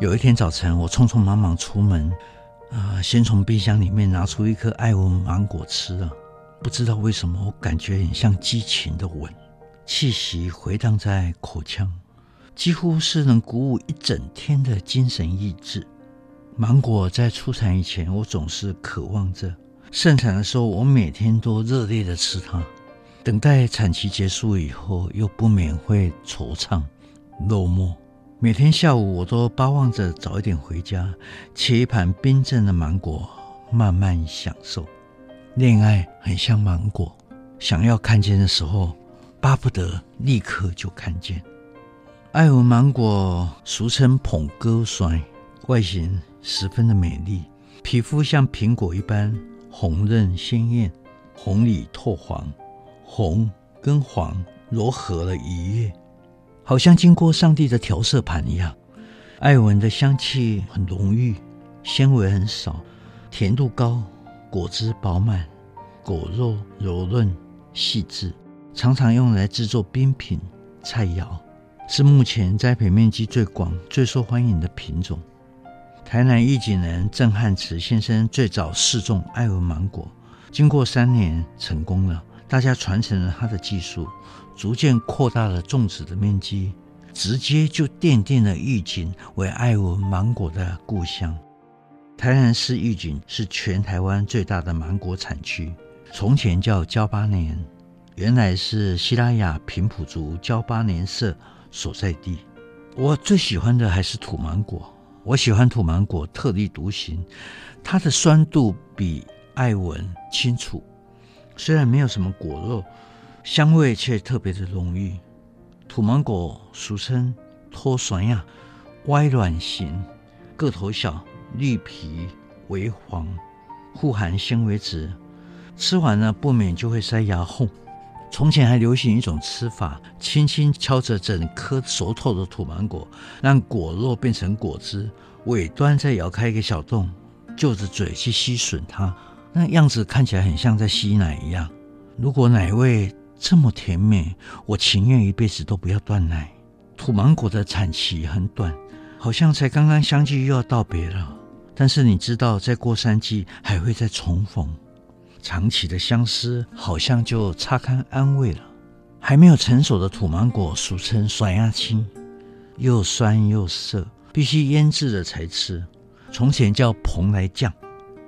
有一天早晨，我匆匆忙忙出门，啊、先从冰箱里面拿出一颗爱文芒果吃了。不知道为什么，我感觉很像激情的吻，气息回荡在口腔，几乎是能鼓舞一整天的精神意志。芒果在出产以前，我总是渴望着；盛产的时候，我每天都热烈的吃它。等待产期结束以后，又不免会惆怅、落寞。每天下午，我都巴望着早一点回家，切一盘冰镇的芒果，慢慢享受。恋爱很像芒果，想要看见的时候，巴不得立刻就看见。爱文芒果俗称捧哥酸，外形十分的美丽，皮肤像苹果一般红润鲜艳，红里透黄，红跟黄柔和了一夜。好像经过上帝的调色盘一样，艾文的香气很浓郁，纤维很少，甜度高，果汁饱满，果肉柔润细致，常常用来制作冰品菜肴，是目前栽培面积最广、最受欢迎的品种。台南义景人郑汉慈先生最早试种艾文芒果，经过三年成功了，大家传承了他的技术。逐渐扩大了种植的面积，直接就奠定了义景为爱文芒果的故乡。台南市义景是全台湾最大的芒果产区，从前叫交八年，原来是西拉雅平埔族交八年社所在地。我最喜欢的还是土芒果，我喜欢土芒果特立独行，它的酸度比爱文清楚，虽然没有什么果肉。香味却特别的浓郁。土芒果俗称脱酸呀，歪卵形，个头小，绿皮微黄，富含纤维质。吃完呢，不免就会塞牙缝。从前还流行一种吃法，轻轻敲着整颗熟透的土芒果，让果肉变成果汁，尾端再咬开一个小洞，就着嘴去吸吮它，那样子看起来很像在吸奶一样。如果奶味这么甜美，我情愿一辈子都不要断奶。土芒果的产期很短，好像才刚刚相聚又要道别了。但是你知道，再过三季还会再重逢，长期的相思好像就擦干安慰了。还没有成熟的土芒果俗称酸鸭青，又酸又涩，必须腌制了才吃。从前叫蓬莱酱，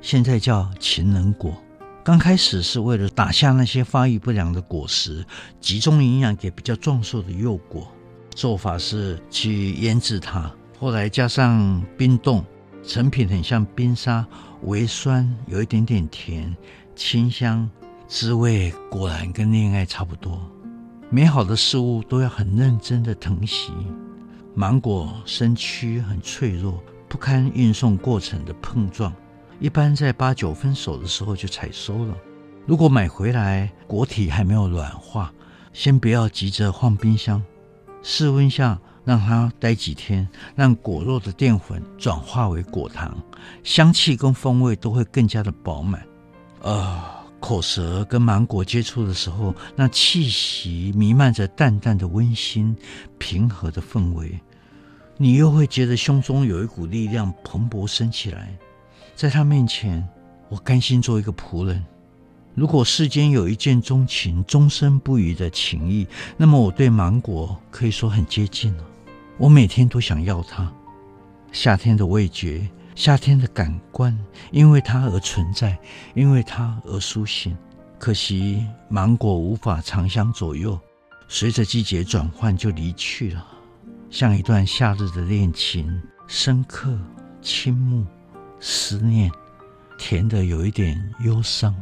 现在叫情人果。刚开始是为了打下那些发育不良的果实，集中营养给比较壮硕的幼果。做法是去腌制它，后来加上冰冻，成品很像冰沙，微酸，有一点点甜，清香，滋味果然跟恋爱差不多。美好的事物都要很认真的疼惜。芒果身躯很脆弱，不堪运送过程的碰撞。一般在八九分熟的时候就采收了。如果买回来果体还没有软化，先不要急着放冰箱，室温下让它待几天，让果肉的淀粉转化为果糖，香气跟风味都会更加的饱满。呃，口舌跟芒果接触的时候，那气息弥漫着淡淡的温馨、平和的氛围，你又会觉得胸中有一股力量蓬勃升起来。在他面前，我甘心做一个仆人。如果世间有一见钟情、终身不渝的情谊，那么我对芒果可以说很接近了。我每天都想要它。夏天的味觉，夏天的感官，因为它而存在，因为它而苏醒。可惜芒果无法长相左右，随着季节转换就离去了，像一段夏日的恋情，深刻、倾慕。思念，甜的有一点忧伤。